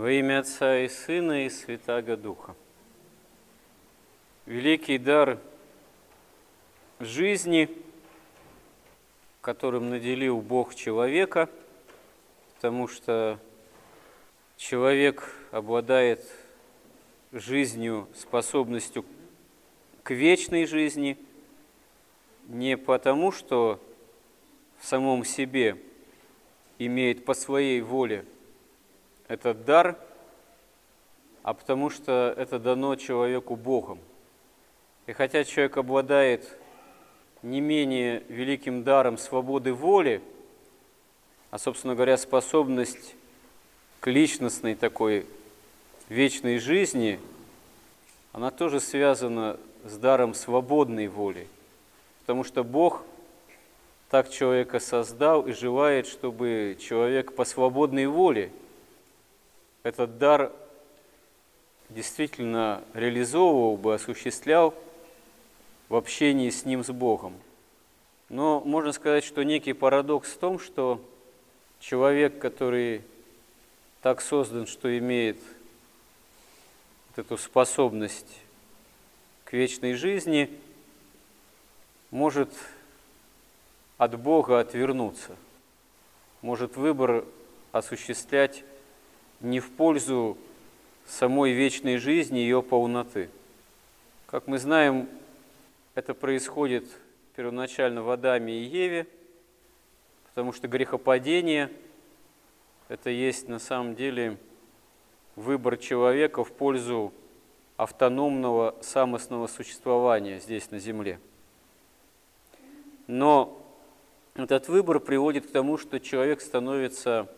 Во имя Отца и Сына и Святаго Духа. Великий дар жизни, которым наделил Бог человека, потому что человек обладает жизнью, способностью к вечной жизни, не потому, что в самом себе имеет по своей воле этот дар, а потому что это дано человеку Богом. И хотя человек обладает не менее великим даром свободы воли, а, собственно говоря, способность к личностной такой вечной жизни, она тоже связана с даром свободной воли. Потому что Бог так человека создал и желает, чтобы человек по свободной воле – этот дар действительно реализовывал бы, осуществлял в общении с ним, с Богом. Но можно сказать, что некий парадокс в том, что человек, который так создан, что имеет вот эту способность к вечной жизни, может от Бога отвернуться, может выбор осуществлять не в пользу самой вечной жизни, ее полноты. Как мы знаем, это происходит первоначально в Адаме и Еве, потому что грехопадение – это есть на самом деле выбор человека в пользу автономного самостного существования здесь на земле. Но этот выбор приводит к тому, что человек становится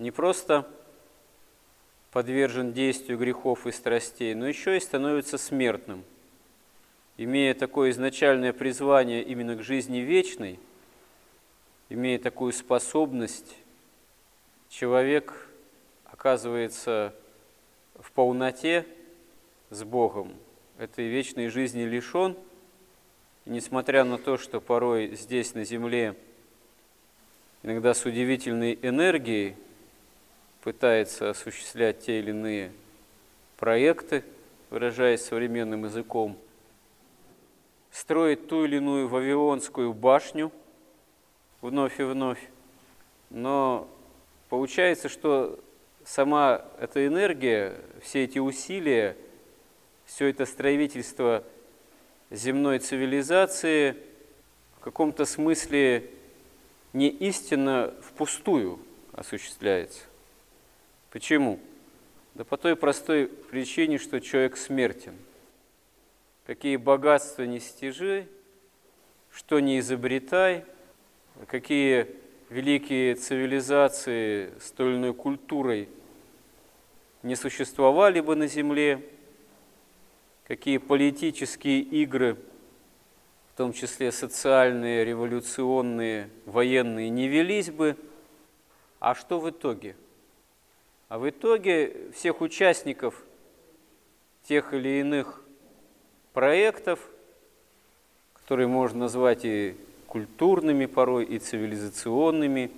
не просто подвержен действию грехов и страстей, но еще и становится смертным. Имея такое изначальное призвание именно к жизни вечной, имея такую способность, человек оказывается в полноте с Богом, этой вечной жизни лишен, и несмотря на то, что порой здесь на земле иногда с удивительной энергией пытается осуществлять те или иные проекты, выражаясь современным языком, строит ту или иную Вавилонскую башню вновь и вновь. Но получается, что сама эта энергия, все эти усилия, все это строительство земной цивилизации в каком-то смысле не истинно впустую осуществляется. Почему? Да по той простой причине, что человек смертен. Какие богатства не стяжи, что не изобретай, какие великие цивилизации с иной культурой не существовали бы на Земле, какие политические игры, в том числе социальные, революционные, военные, не велись бы, а что в итоге – а в итоге всех участников тех или иных проектов, которые можно назвать и культурными порой, и цивилизационными,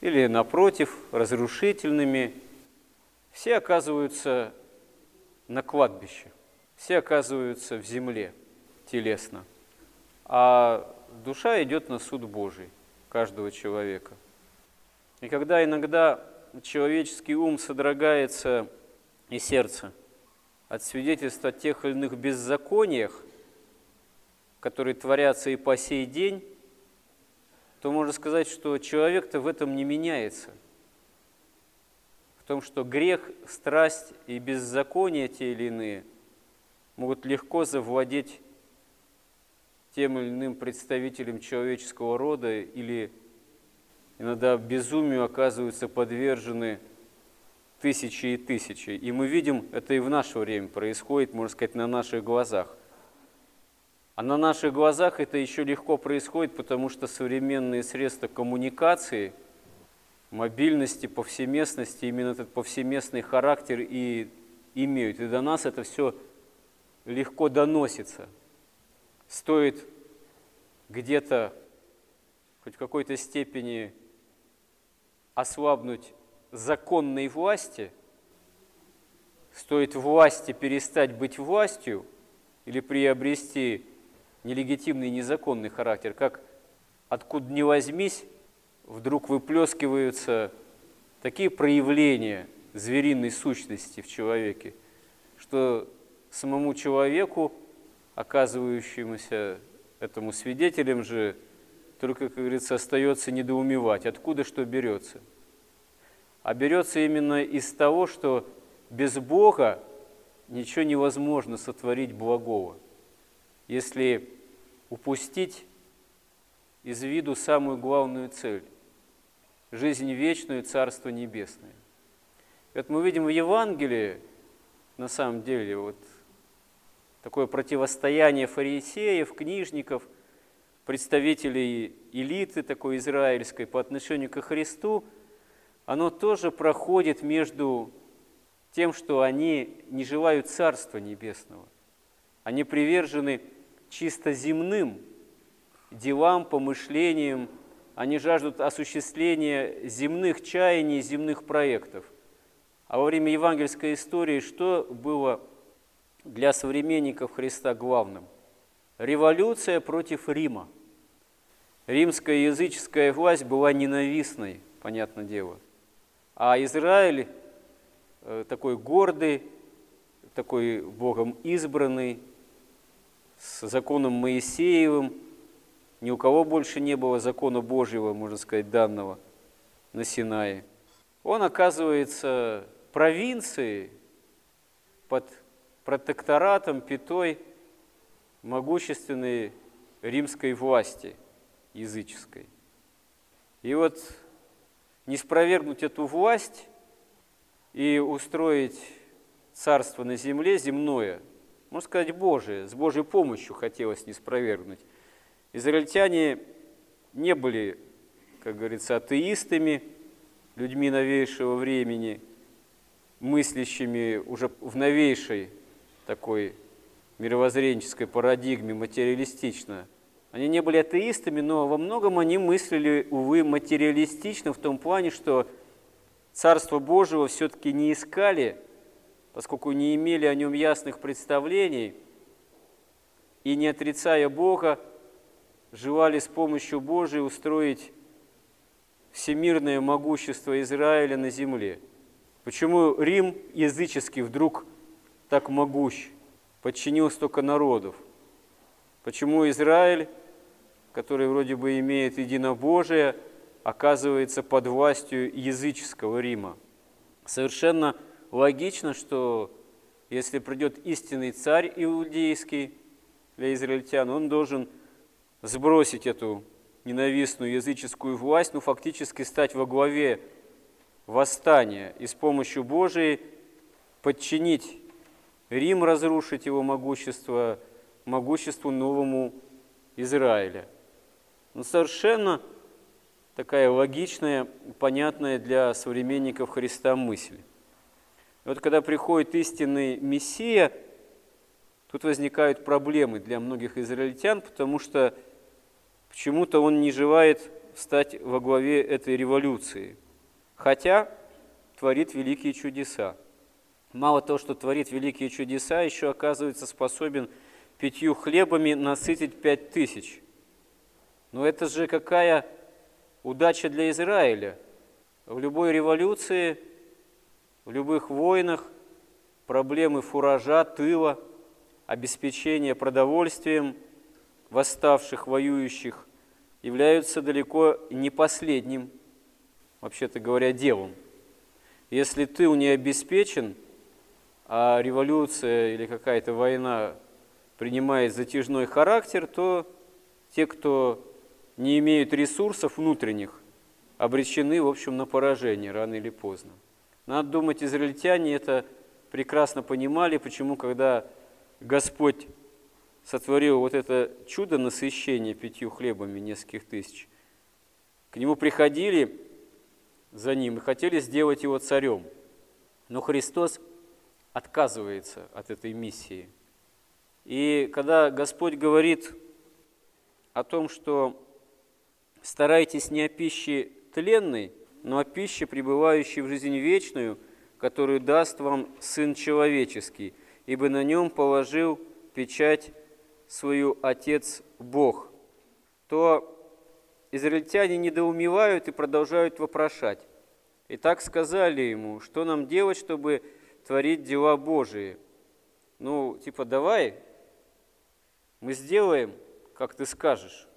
или, напротив, разрушительными, все оказываются на кладбище, все оказываются в земле телесно, а душа идет на суд Божий каждого человека. И когда иногда человеческий ум содрогается и сердце от свидетельства о тех или иных беззакониях, которые творятся и по сей день, то можно сказать, что человек-то в этом не меняется. В том, что грех, страсть и беззаконие те или иные могут легко завладеть тем или иным представителем человеческого рода или иногда безумию оказываются подвержены тысячи и тысячи. И мы видим, это и в наше время происходит, можно сказать, на наших глазах. А на наших глазах это еще легко происходит, потому что современные средства коммуникации, мобильности, повсеместности, именно этот повсеместный характер и имеют. И до нас это все легко доносится. Стоит где-то хоть в какой-то степени ослабнуть законной власти, стоит власти перестать быть властью или приобрести нелегитимный незаконный характер, как откуда ни возьмись, вдруг выплескиваются такие проявления звериной сущности в человеке, что самому человеку, оказывающемуся этому свидетелем же, только, как говорится, остается недоумевать, откуда что берется. А берется именно из того, что без Бога ничего невозможно сотворить благого. Если упустить из виду самую главную цель – жизнь вечную, Царство Небесное. Это мы видим в Евангелии, на самом деле, вот такое противостояние фарисеев, книжников, представителей элиты такой израильской по отношению к Христу, оно тоже проходит между тем, что они не желают Царства Небесного. Они привержены чисто земным делам, помышлениям, они жаждут осуществления земных чаяний, земных проектов. А во время евангельской истории что было для современников Христа главным? Революция против Рима. Римская языческая власть была ненавистной, понятное дело. А Израиль э, такой гордый, такой Богом избранный, с законом Моисеевым, ни у кого больше не было закона Божьего, можно сказать, данного на Синае. Он оказывается провинцией под протекторатом пятой могущественной римской власти языческой. И вот не спровергнуть эту власть и устроить царство на земле земное, можно сказать, Божие, с Божьей помощью хотелось не спровергнуть. Израильтяне не были, как говорится, атеистами, людьми новейшего времени, мыслящими уже в новейшей такой мировоззренческой парадигме, материалистично. Они не были атеистами, но во многом они мыслили, увы, материалистично в том плане, что Царство Божьего все-таки не искали, поскольку не имели о нем ясных представлений, и не отрицая Бога, желали с помощью Божией устроить всемирное могущество Израиля на земле. Почему Рим языческий вдруг так могущ, подчинил столько народов? Почему Израиль, который вроде бы имеет единобожие, оказывается под властью языческого Рима? Совершенно логично, что если придет истинный царь иудейский для израильтян, он должен сбросить эту ненавистную языческую власть, ну фактически стать во главе восстания и с помощью Божией подчинить Рим, разрушить его могущество, могуществу новому Израиля. Ну, совершенно такая логичная, понятная для современников Христа мысль. Вот когда приходит истинный Мессия, тут возникают проблемы для многих израильтян, потому что Почему-то он не желает стать во главе этой революции, хотя творит великие чудеса. Мало того, что творит великие чудеса, еще оказывается способен пятью хлебами насытить пять тысяч. Но это же какая удача для Израиля. В любой революции, в любых войнах проблемы фуража, тыла, обеспечения продовольствием – восставших, воюющих, являются далеко не последним, вообще-то говоря, делом. Если тыл не обеспечен, а революция или какая-то война принимает затяжной характер, то те, кто не имеют ресурсов внутренних, обречены, в общем, на поражение рано или поздно. Надо думать, израильтяне это прекрасно понимали, почему, когда Господь сотворил вот это чудо насыщения пятью хлебами нескольких тысяч, к нему приходили за ним и хотели сделать его царем. Но Христос отказывается от этой миссии. И когда Господь говорит о том, что старайтесь не о пище тленной, но о пище, пребывающей в жизнь вечную, которую даст вам Сын Человеческий, ибо на нем положил печать свою Отец Бог, то израильтяне недоумевают и продолжают вопрошать. И так сказали ему, что нам делать, чтобы творить дела Божии. Ну, типа, давай, мы сделаем, как ты скажешь.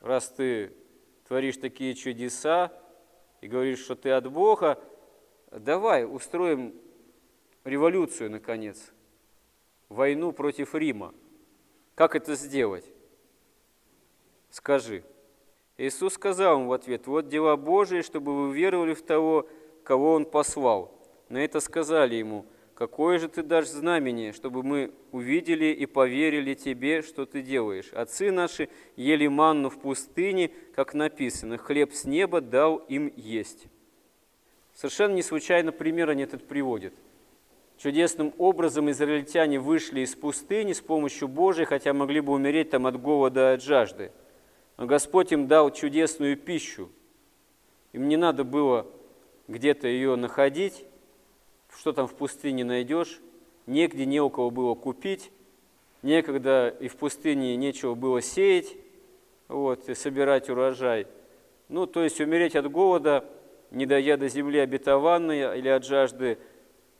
Раз ты творишь такие чудеса и говоришь, что ты от Бога, давай устроим революцию, наконец, войну против Рима. Как это сделать? Скажи. Иисус сказал им в ответ, вот дела Божии, чтобы вы веровали в того, кого Он послал. На это сказали ему, какое же ты дашь знамение, чтобы мы увидели и поверили тебе, что ты делаешь? Отцы наши ели манну в пустыне, как написано, хлеб с неба дал им есть. Совершенно не случайно пример они этот приводят. Чудесным образом израильтяне вышли из пустыни с помощью Божией, хотя могли бы умереть там от голода и от жажды. Но Господь им дал чудесную пищу. Им не надо было где-то ее находить, что там в пустыне найдешь, негде не у кого было купить, некогда и в пустыне нечего было сеять вот, и собирать урожай. Ну, то есть умереть от голода, не дойдя до земли обетованной или от жажды,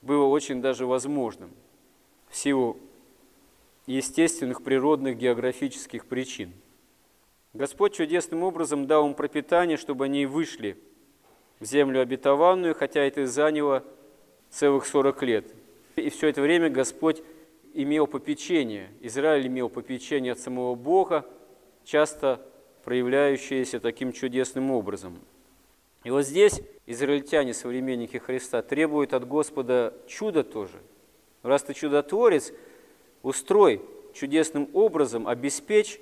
было очень даже возможным в силу естественных, природных, географических причин – Господь чудесным образом дал им пропитание, чтобы они вышли в землю обетованную, хотя это и заняло целых 40 лет. И все это время Господь имел попечение, Израиль имел попечение от самого Бога, часто проявляющееся таким чудесным образом. И вот здесь израильтяне, современники Христа, требуют от Господа чуда тоже. Раз ты чудотворец, устрой чудесным образом, обеспечь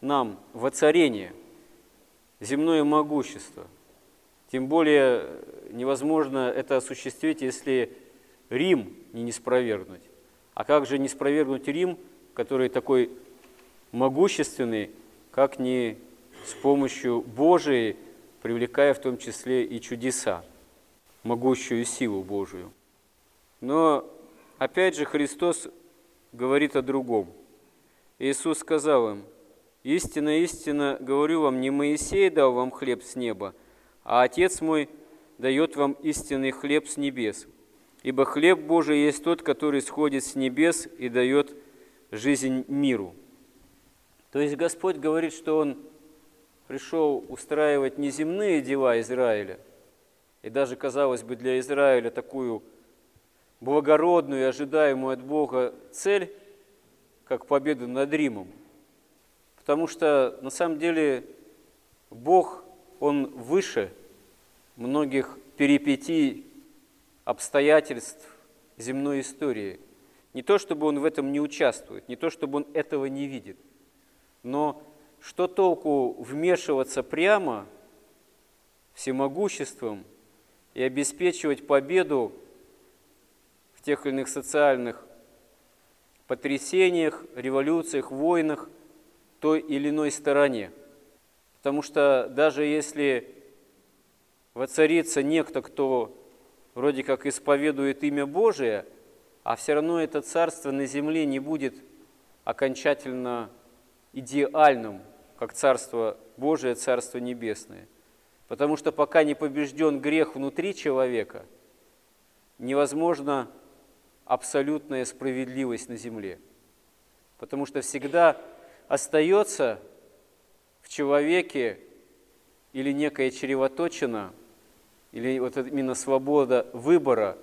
нам воцарение, земное могущество. Тем более невозможно это осуществить, если Рим не неспровергнуть. А как же не спровергнуть Рим, который такой могущественный, как не с помощью Божией, привлекая в том числе и чудеса, могущую силу Божию. Но опять же Христос говорит о другом. Иисус сказал им – Истинно, истинно говорю вам, не Моисей дал вам хлеб с неба, а Отец мой дает вам истинный хлеб с небес. Ибо хлеб Божий есть тот, который сходит с небес и дает жизнь миру. То есть Господь говорит, что Он пришел устраивать неземные дела Израиля, и даже, казалось бы, для Израиля такую благородную и ожидаемую от Бога цель, как победу над Римом – потому что на самом деле Бог, Он выше многих перипетий, обстоятельств земной истории. Не то, чтобы Он в этом не участвует, не то, чтобы Он этого не видит, но что толку вмешиваться прямо всемогуществом и обеспечивать победу в тех или иных социальных потрясениях, революциях, войнах, той или иной стороне. Потому что даже если воцарится некто, кто вроде как исповедует имя Божие, а все равно это царство на земле не будет окончательно идеальным, как царство Божие, царство небесное. Потому что пока не побежден грех внутри человека, невозможна абсолютная справедливость на земле. Потому что всегда остается в человеке или некая чревоточина, или вот именно свобода выбора,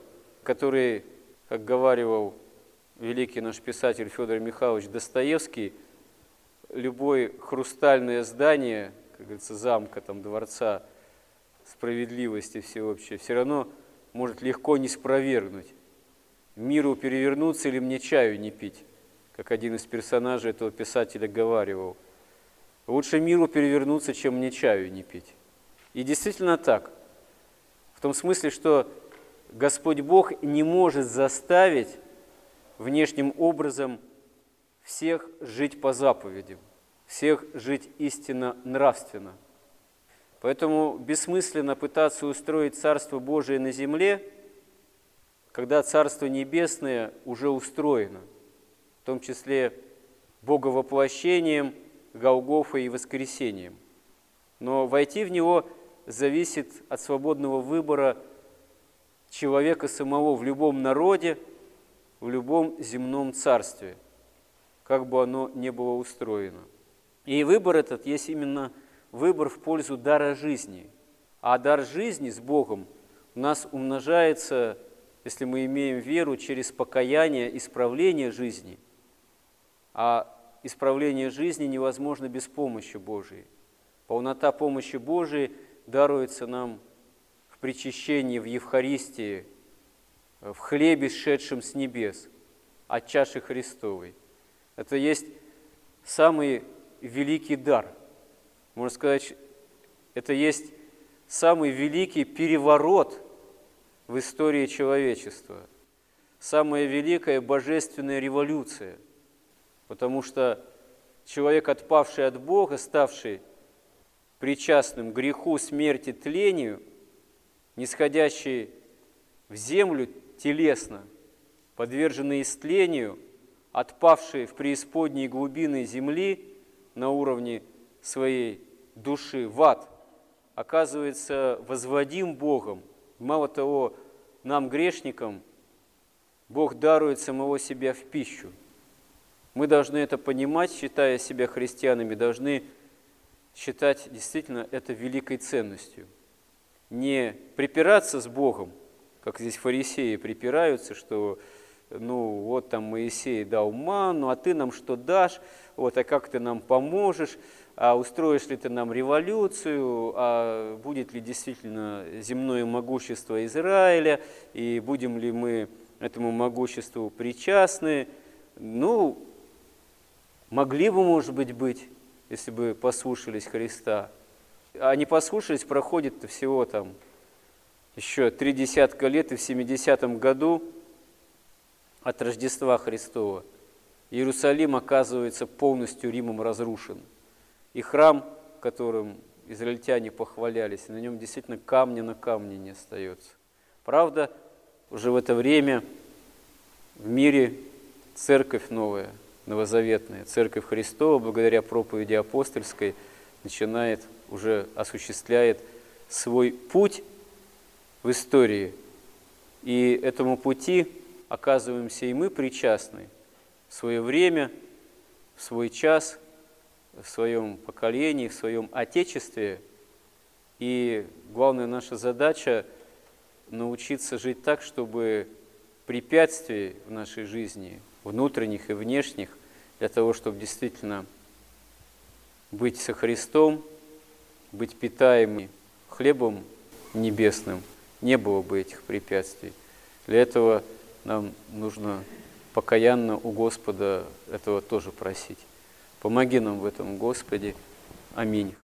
который, как говаривал великий наш писатель Федор Михайлович Достоевский, любое хрустальное здание, как говорится, замка, там, дворца справедливости всеобщей, все равно может легко не спровергнуть. Миру перевернуться или мне чаю не пить как один из персонажей этого писателя говаривал, лучше миру перевернуться, чем мне чаю не пить. И действительно так. В том смысле, что Господь Бог не может заставить внешним образом всех жить по заповедям, всех жить истинно нравственно. Поэтому бессмысленно пытаться устроить Царство Божие на земле, когда Царство Небесное уже устроено, в том числе Боговоплощением, Голгофой и воскресением. Но войти в него зависит от свободного выбора человека самого в любом народе, в любом земном царстве, как бы оно ни было устроено. И выбор этот есть именно выбор в пользу дара жизни. А дар жизни с Богом у нас умножается, если мы имеем веру, через покаяние, исправление жизни. А исправление жизни невозможно без помощи Божией. Полнота помощи Божией даруется нам в причащении, в Евхаристии, в хлебе, сшедшем с небес, от чаши Христовой. Это есть самый великий дар. Можно сказать, это есть самый великий переворот в истории человечества, самая великая божественная революция, потому что человек, отпавший от Бога, ставший причастным греху, смерти, тлению, нисходящий в землю телесно, подверженный истлению, отпавший в преисподние глубины земли на уровне своей души в ад, оказывается возводим Богом. Мало того, нам, грешникам, Бог дарует самого себя в пищу. Мы должны это понимать, считая себя христианами, должны считать действительно это великой ценностью. Не припираться с Богом, как здесь фарисеи припираются, что ну вот там Моисей дал ману, а ты нам что дашь, вот, а как ты нам поможешь, а устроишь ли ты нам революцию, а будет ли действительно земное могущество Израиля, и будем ли мы этому могуществу причастны. Ну, могли бы, может быть, быть, если бы послушались Христа. А не послушались, проходит всего там еще три десятка лет, и в 70-м году от Рождества Христова Иерусалим оказывается полностью Римом разрушен. И храм, которым израильтяне похвалялись, на нем действительно камня на камне не остается. Правда, уже в это время в мире церковь новая – новозаветная, Церковь Христова, благодаря проповеди апостольской, начинает, уже осуществляет свой путь в истории. И этому пути оказываемся и мы причастны в свое время, в свой час, в своем поколении, в своем Отечестве. И главная наша задача – научиться жить так, чтобы препятствий в нашей жизни – внутренних и внешних, для того, чтобы действительно быть со Христом, быть питаемыми хлебом небесным, не было бы этих препятствий. Для этого нам нужно покаянно у Господа этого тоже просить. Помоги нам в этом, Господи. Аминь.